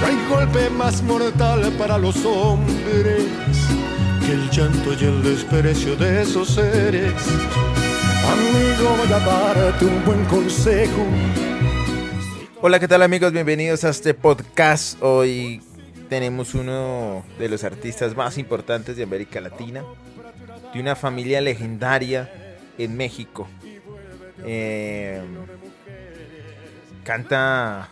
No hay golpe más mortal para los hombres que el llanto y el desprecio de esos seres. Amigo, voy a darte un buen consejo. Hola, ¿qué tal amigos? Bienvenidos a este podcast. Hoy tenemos uno de los artistas más importantes de América Latina, de una familia legendaria en México. Eh, canta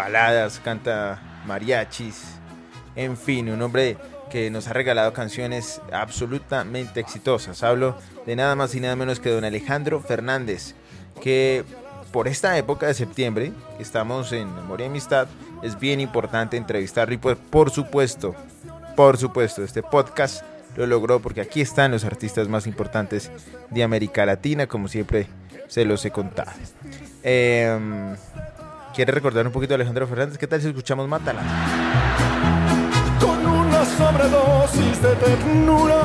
baladas, canta mariachis, en fin, un hombre que nos ha regalado canciones absolutamente exitosas. Hablo de nada más y nada menos que don Alejandro Fernández, que por esta época de septiembre, estamos en Memoria y Amistad, es bien importante entrevistarlo y pues, por supuesto, por supuesto, este podcast lo logró porque aquí están los artistas más importantes de América Latina, como siempre se los he contado. Eh, ¿Quiere recordar un poquito a Alejandro Fernández? ¿Qué tal si escuchamos Mátala? Con una sobredosis de ternura,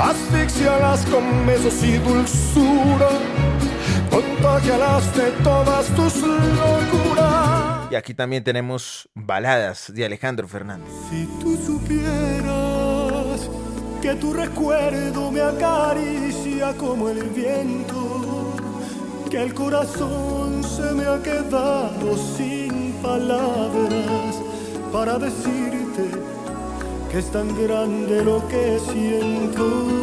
asfixialas con besos y dulzura, contagialas de todas tus locuras. Y aquí también tenemos baladas de Alejandro Fernández. Si tú supieras que tu recuerdo me acaricia como el viento, que el corazón se me ha quedado sin palabras para decirte que es tan grande lo que siento.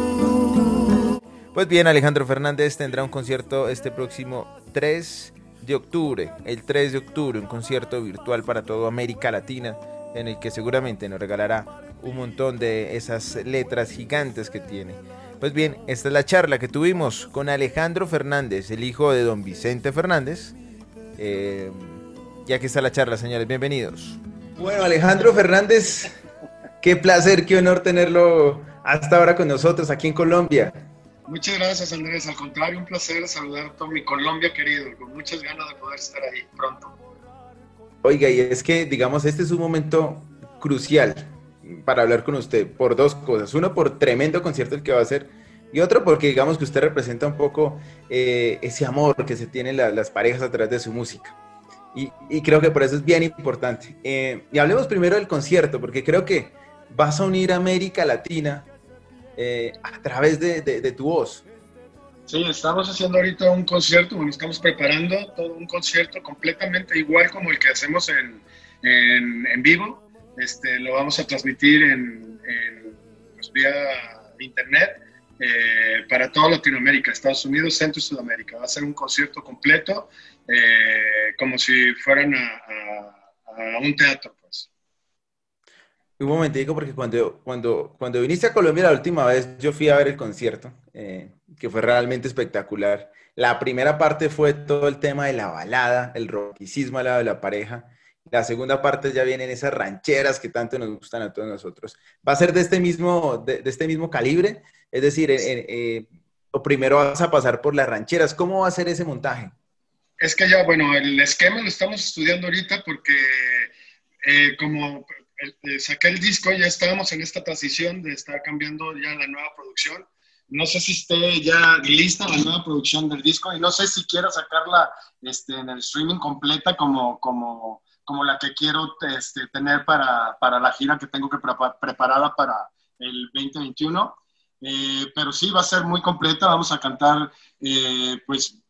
Pues bien, Alejandro Fernández tendrá un concierto este próximo 3 de octubre, el 3 de octubre, un concierto virtual para toda América Latina, en el que seguramente nos regalará un montón de esas letras gigantes que tiene. Pues bien, esta es la charla que tuvimos con Alejandro Fernández, el hijo de don Vicente Fernández. Eh, y aquí está la charla, señores, bienvenidos. Bueno, Alejandro Fernández, qué placer, qué honor tenerlo hasta ahora con nosotros aquí en Colombia. Muchas gracias Andrés, al contrario, un placer saludar a todo mi Colombia querido, con muchas ganas de poder estar ahí pronto. Oiga, y es que, digamos, este es un momento crucial para hablar con usted por dos cosas. Uno, por tremendo concierto el que va a hacer, y otro, porque digamos que usted representa un poco eh, ese amor que se tienen las parejas a través de su música. Y, y, creo que por eso es bien importante. Eh, y hablemos primero del concierto, porque creo que vas a unir América Latina eh, a través de, de, de, tu voz. Sí, estamos haciendo ahorita un concierto, bueno, estamos preparando todo un concierto completamente igual como el que hacemos en, en, en vivo. Este, lo vamos a transmitir en, en pues, vía internet eh, para toda Latinoamérica, Estados Unidos, Centro y Sudamérica. Va a ser un concierto completo, eh, como si fueran a, a, a un teatro. Pues. Un momentico, porque cuando, cuando, cuando viniste a Colombia la última vez, yo fui a ver el concierto, eh, que fue realmente espectacular. La primera parte fue todo el tema de la balada, el romanticismo al lado de la pareja. La segunda parte ya vienen esas rancheras que tanto nos gustan a todos nosotros. ¿Va a ser de este mismo, de, este mismo calibre? Es decir, eh, primero vas a pasar por las rancheras. ¿Cómo va a ser ese montaje? Es que ya, bueno, el esquema lo estamos estudiando ahorita porque eh, como eh, saqué el disco, ya estábamos en esta transición de estar cambiando ya la nueva producción. No sé si esté ya lista la nueva producción del disco y no sé si quiero sacarla este, en el streaming completa como, como, como la que quiero este, tener para, para, la gira que tengo que pre preparada para el 2021. Eh, pero sí, va a ser muy completa. Vamos a cantar, eh, pues,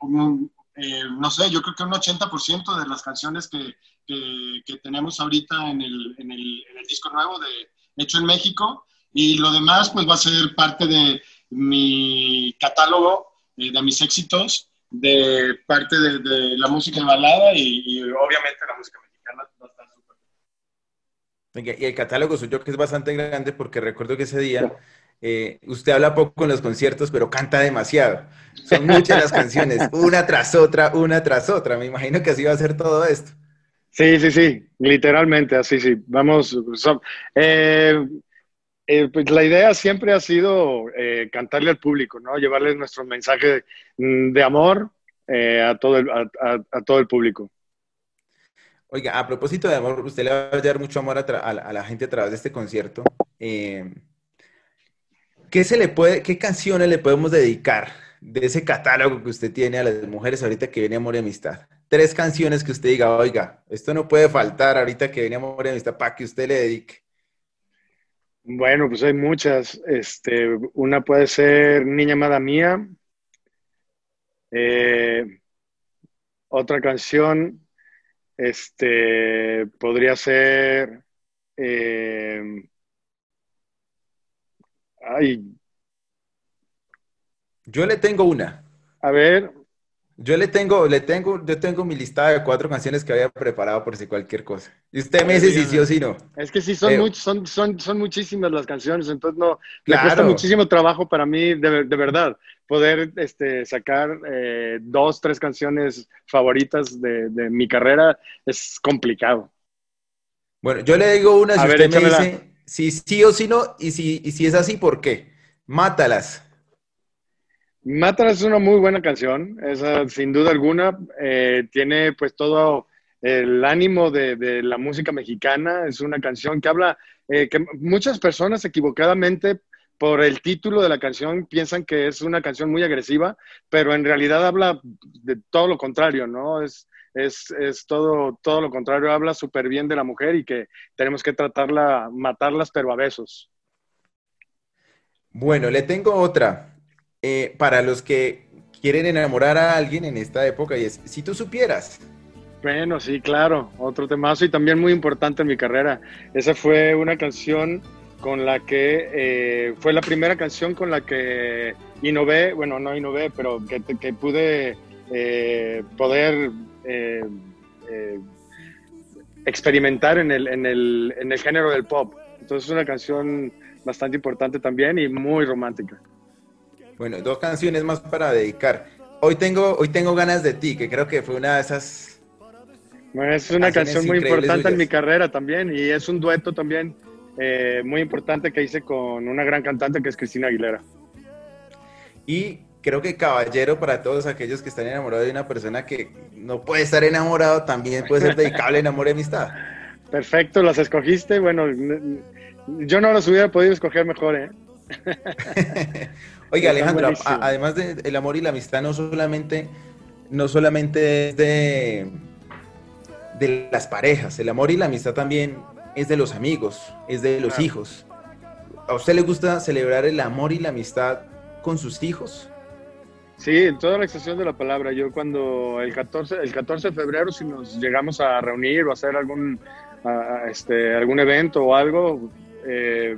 un, eh, no sé, yo creo que un 80% de las canciones que, que, que tenemos ahorita en el, en, el, en el, disco nuevo de Hecho en México. Y lo demás, pues va a ser parte de mi catálogo, eh, de mis éxitos, de parte de, de la música balada y, y, obviamente la música mexicana va a estar súper. Y el catálogo suyo que es bastante grande porque recuerdo que ese día eh, usted habla poco en los conciertos, pero canta demasiado. Son muchas las canciones, una tras otra, una tras otra. Me imagino que así va a ser todo esto. Sí, sí, sí, literalmente, así, sí. Vamos, so, eh, eh, pues la idea siempre ha sido eh, cantarle al público, ¿no? Llevarles nuestro mensaje de amor eh, a, todo el, a, a, a, todo el público. Oiga, a propósito de amor, usted le va a dar mucho amor a, la gente a través de este concierto. ¿qué, se le puede, ¿Qué canciones le podemos dedicar de ese catálogo que usted tiene a las mujeres ahorita que viene Amor y Amistad? tres canciones que usted diga, oiga, esto no puede faltar ahorita que viene Amor y Amistad para que usted le dedique. Bueno, pues hay muchas. Este, una puede ser Niña Amada Mía. Eh, otra canción este, podría ser... Eh, ay. Yo le tengo una. A ver, yo le tengo, le tengo, yo tengo mi lista de cuatro canciones que había preparado por si cualquier cosa. Y usted me dice si sí o si no. Es que sí, son, son, son, son muchísimas las canciones, entonces no, le cuesta muchísimo trabajo para mí, de, de verdad, poder este, sacar eh, dos, tres canciones favoritas de, de, mi carrera es complicado. Bueno, yo le digo una, si usted me dice si sí o si no, y si, y si es así, ¿por qué? Mátalas. Mátalas es una muy buena canción, esa sin duda alguna. Eh, tiene pues todo el ánimo de, la música mexicana. Es una canción que habla, eh, que muchas personas equivocadamente por el título de la canción piensan que es una canción muy agresiva, pero en realidad habla de todo lo contrario, ¿no? Es, es, es todo, todo lo contrario, habla súper bien de la mujer y que tenemos que tratarla, matarlas, pero a besos. Bueno, le tengo otra. Eh, para los que quieren enamorar a alguien en esta época y es, si tú supieras. Bueno, sí, claro, otro temazo y también muy importante en mi carrera. Esa fue una canción con la que eh, fue la primera canción con la que innové, bueno, no innové, pero que, que pude eh, poder experimentar en el, en, el, en el género del pop. Entonces es una canción bastante importante también y muy romántica. Bueno, dos canciones más para dedicar. Hoy tengo, hoy tengo ganas de ti, que creo que fue una de esas. Bueno, es una canción muy importante en mi carrera también y es un dueto también eh, muy importante que hice con una gran cantante que es Cristina Aguilera. Y creo que caballero para todos aquellos que están enamorados de una persona que no puede estar enamorado, también puede ser dedicable en amor y amistad. Perfecto, las escogiste. Bueno, yo no las hubiera podido escoger mejor, ¿eh? Oiga, Alejandro, además del amor y la amistad, no solamente, no solamente es de, de las parejas, el amor y la amistad también es de los amigos, es de los hijos. ¿A usted le gusta celebrar el amor y la amistad con sus hijos? Sí, en toda la extensión de la palabra. Yo cuando el 14, el 14 de febrero, si nos llegamos a reunir o hacer algún, este, algún evento o algo, eh,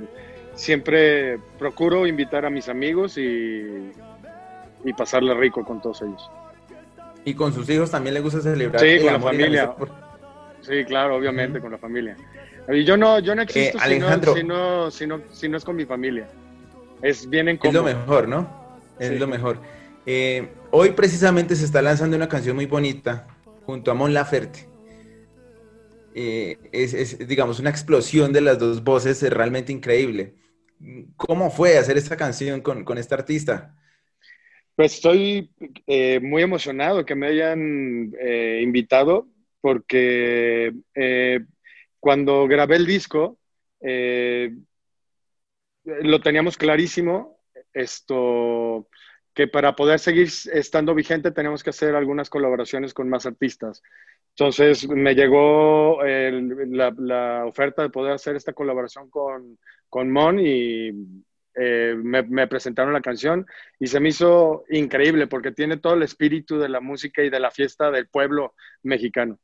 siempre procuro invitar a mis amigos y, y pasarle rico con todos ellos. ¿Y con sus hijos también le gusta celebrar? Sí, con la familia. Sí, claro, obviamente, con la familia. Y yo no, yo no existo eh, si, no, si, no, si, no, es con mi familia. Es bien en Es lo mejor, ¿no? Es lo mejor. Eh, hoy precisamente se está lanzando una canción muy bonita junto a Mon Laferte. Eh, es, es, digamos, una explosión de las dos voces realmente increíble. ¿Cómo fue hacer esta canción con, con este artista? Pues estoy eh, muy emocionado que me hayan eh, invitado porque eh, cuando grabé el disco lo teníamos clarísimo esto que para poder seguir estando vigente tenemos que hacer algunas colaboraciones con más artistas. Entonces me llegó la, la, oferta de poder hacer esta colaboración con, con Mon y eh, me, presentaron la canción y se me hizo increíble porque tiene todo el espíritu de la música y de la fiesta del pueblo mexicano.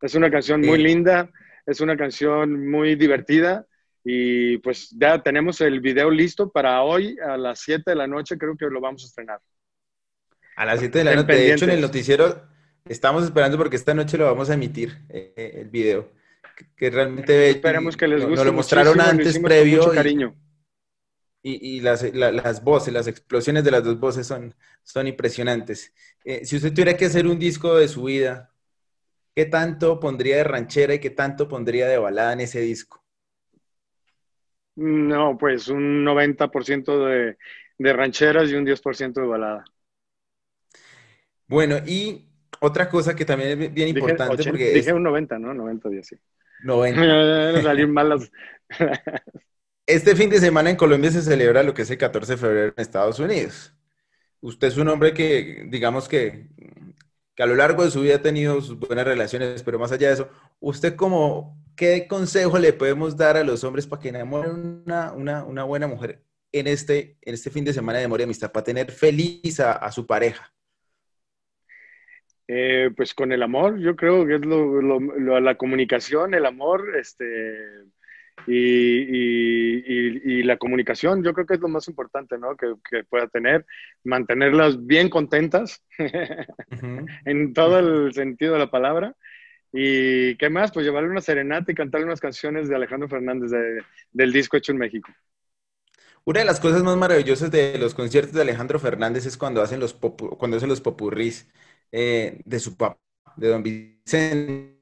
Es una canción muy linda, es una canción muy divertida y pues ya tenemos el video listo para hoy a las 7 de la noche, creo que lo vamos a estrenar. A las 7 de la noche, de hecho en el noticiero estamos esperando porque esta noche lo vamos a emitir, eh, el video que realmente esperemos que les guste. Nos lo mostraron antes, previo. cariño. Y, y las, las, voces, las explosiones de las dos voces son, son impresionantes. Eh, si usted tuviera que hacer un disco de su vida, ¿qué tanto pondría de ranchera y qué tanto pondría de balada en ese disco? No, pues un 90% de, de rancheras y un 10% de balada. Bueno, y otra cosa que también es bien importante. porque dije un 90, ¿no? 90 días, sí. 90. Salir malas. Este fin de semana en Colombia se celebra lo que es el 14 de febrero en Estados Unidos. Usted es un hombre que, digamos que, que a lo largo de su vida ha tenido sus buenas relaciones, pero más allá de eso, ¿usted como qué consejo le podemos dar a los hombres para que enamoren una, una, una buena mujer en este, en este fin de semana de amor y amistad, para tener feliz a, su pareja? Eh, pues con el amor, yo creo que es lo, la comunicación, el amor, este, y, la comunicación, yo creo que es lo más importante, ¿no? Que, pueda tener, mantenerlas bien contentas en todo el sentido de la palabra. Y qué más, pues llevarle una serenata y cantarle unas canciones de Alejandro Fernández del disco hecho en México. Una de las cosas más maravillosas de los conciertos de Alejandro Fernández es cuando hacen los, cuando hacen los popurrís eh, de su papá, de don Vicente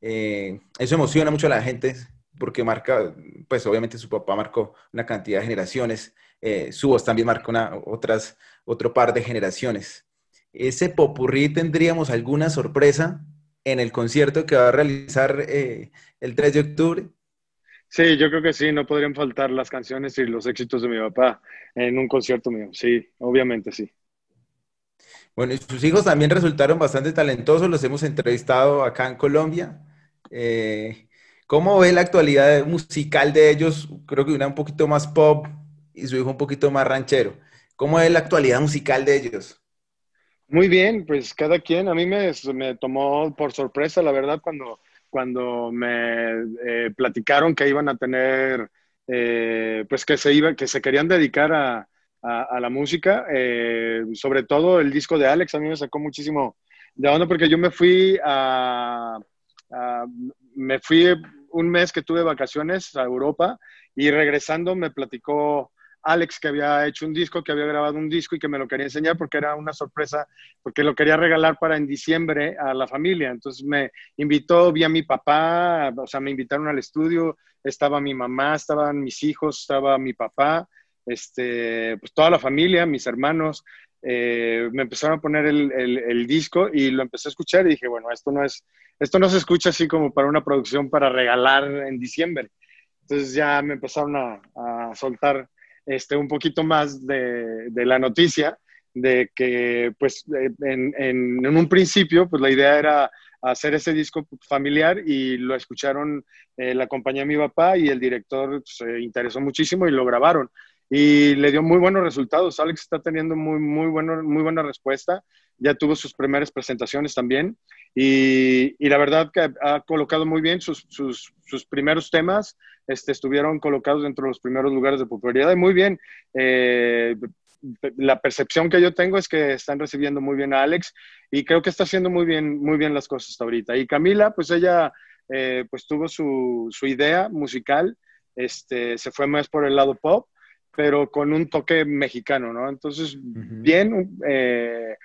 eh, eso emociona mucho a la gente porque marca, pues obviamente su papá marcó una cantidad de generaciones, eh, su voz también marcó una, otras, otro par de generaciones. ¿Ese popurrí tendríamos alguna sorpresa en el concierto que va a realizar el 3 de octubre? Sí, yo creo que sí, no podrían faltar las canciones y los éxitos de mi papá en un concierto mío. Sí, obviamente sí. Bueno, y sus hijos también resultaron bastante talentosos, los hemos entrevistado acá en Colombia. Eh, ¿Cómo ve la actualidad musical de ellos? Creo que una un poquito más pop y su hijo un poquito más ranchero. ¿Cómo ve la actualidad musical de ellos? Muy bien, pues cada quien, a mí me, me tomó por sorpresa, la verdad, cuando, cuando me eh, platicaron que iban a tener, eh, pues que se, iba, que se querían dedicar a, la música, sobre todo el disco de Alex, a mí me sacó muchísimo de onda porque yo me fui a, me fui un mes que tuve vacaciones a Europa y regresando me platicó Alex que había hecho un disco, que había grabado un disco y que me lo quería enseñar porque era una sorpresa, porque lo quería regalar para en diciembre a la familia. Entonces me invitó, vi a mi papá, o sea, me invitaron al estudio, estaba mi mamá, estaban mis hijos, estaba mi papá, este, pues toda la familia, mis hermanos. Eh, me empezaron a poner el, el, disco y lo empecé a escuchar y dije, bueno, esto no es, esto no se escucha así como para una producción para regalar en diciembre. Entonces ya me empezaron a, a soltar este, un poquito más de, de, la noticia de que, pues, en, en, un principio, pues la idea era hacer ese disco familiar y lo escucharon eh, la compañía de mi papá y el director se interesó muchísimo y lo grabaron y le dio muy buenos resultados. Alex está teniendo muy, muy, bueno, muy buena respuesta. Ya tuvo sus primeras presentaciones también. Y, y la verdad que ha colocado muy bien sus, sus, sus, primeros temas. Este, estuvieron colocados dentro de los primeros lugares de popularidad. Y muy bien. Eh, la percepción que yo tengo es que están recibiendo muy bien a Alex y creo que está haciendo muy bien, muy bien las cosas hasta ahorita. Y Camila, pues ella eh, pues tuvo su, su idea musical, este, se fue más por el lado pop pero con un toque mexicano, ¿no? Entonces, bien, eh,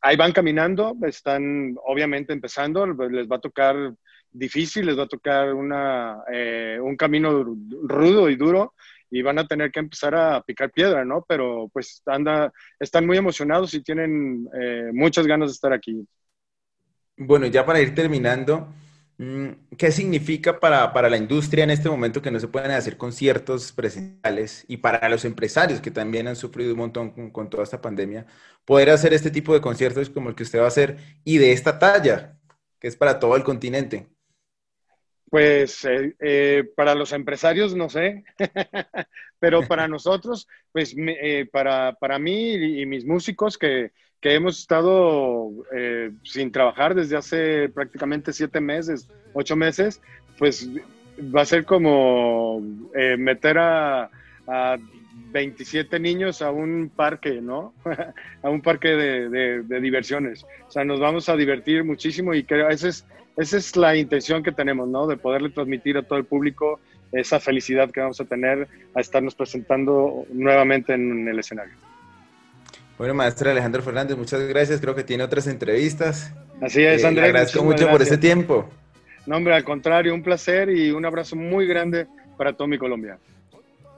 ahí van caminando, están obviamente empezando, les va a tocar difícil, les va a tocar una, eh, un camino rudo y duro y van a tener que empezar a picar piedra, ¿no? Pero pues anda, están muy emocionados y tienen eh, muchas ganas de estar aquí. Bueno, ya para ir terminando, ¿Qué significa para, para, la industria en este momento que no se pueden hacer conciertos presenciales y para los empresarios que también han sufrido un montón con, toda esta pandemia, poder hacer este tipo de conciertos como el que usted va a hacer y de esta talla, que es para todo el continente? Pues eh, eh, para los empresarios no sé, pero para nosotros, pues eh, para, para mí y mis músicos que que hemos estado eh, sin trabajar desde hace prácticamente siete meses, ocho meses, pues va a ser como eh, meter a, 27 niños a un parque, ¿no? a un parque de, diversiones. O sea, nos vamos a divertir muchísimo y creo esa es, esa es la intención que tenemos, ¿no? De poderle transmitir a todo el público esa felicidad que vamos a tener a estarnos presentando nuevamente en el escenario. Bueno, maestro Alejandro Fernández, muchas gracias. Creo que tiene otras entrevistas. Así es, eh, Andrés. agradezco mucho por ese tiempo. No, hombre, al contrario, un placer y un abrazo muy grande para todo mi Colombia.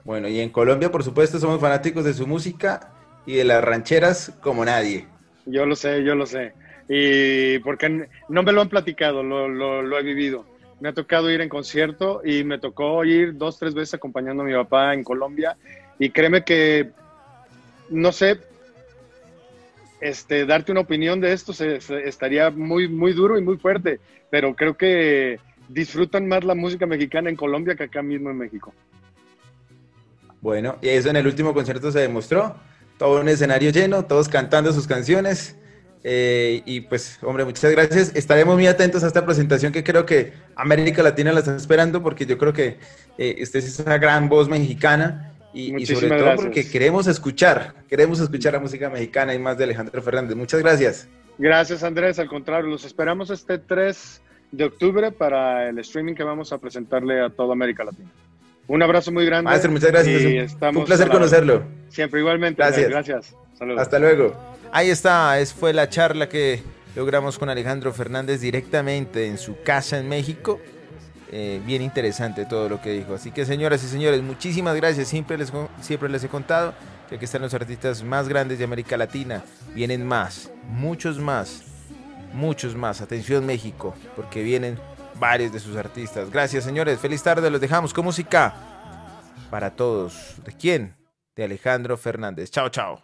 Bueno, y en Colombia, por supuesto, somos fanáticos de su música y de las rancheras como nadie. Yo lo sé, yo lo sé. Y porque no me lo han platicado, lo, lo he vivido. Me ha tocado ir en concierto y me tocó ir dos, tres veces acompañando a mi papá en Colombia. Y créeme que, no sé, este, darte una opinión de esto estaría muy, muy duro y muy fuerte, pero creo que disfrutan más la música mexicana en Colombia que acá mismo en México. Bueno, y eso en el último concierto se demostró. Todo un escenario lleno, todos cantando sus canciones. Eh, y pues, hombre, muchas gracias. Estaremos muy atentos a esta presentación que creo que América Latina la está esperando porque yo creo que eh, usted es una gran voz mexicana y, sobre todo porque queremos escuchar, queremos escuchar la música mexicana y más de Alejandro Fernández. Muchas gracias. Gracias Andrés, al contrario, los esperamos este 3 de octubre para el streaming que vamos a presentarle a toda América Latina. Un abrazo muy grande. Maestro, muchas gracias. un placer conocerlo. Siempre igualmente. Gracias. Gracias. Saludos. Hasta luego. Ahí está, es, fue la charla que logramos con Alejandro Fernández directamente en su casa en México. Eh, bien interesante todo lo que dijo. Así que señoras y señores, muchísimas gracias. Siempre les, siempre les he contado que aquí están los artistas más grandes de América Latina. Vienen más, muchos más, muchos más. Atención México, porque vienen varios de sus artistas. Gracias señores, feliz tarde, los dejamos con música para todos. ¿De quién? De Alejandro Fernández. Chao, chao.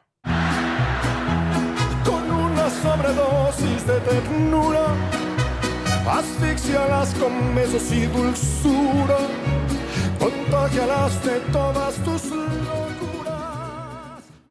Con una sobredosis de ternura asfixialas con besos y dulzura, contagialas de todas tus.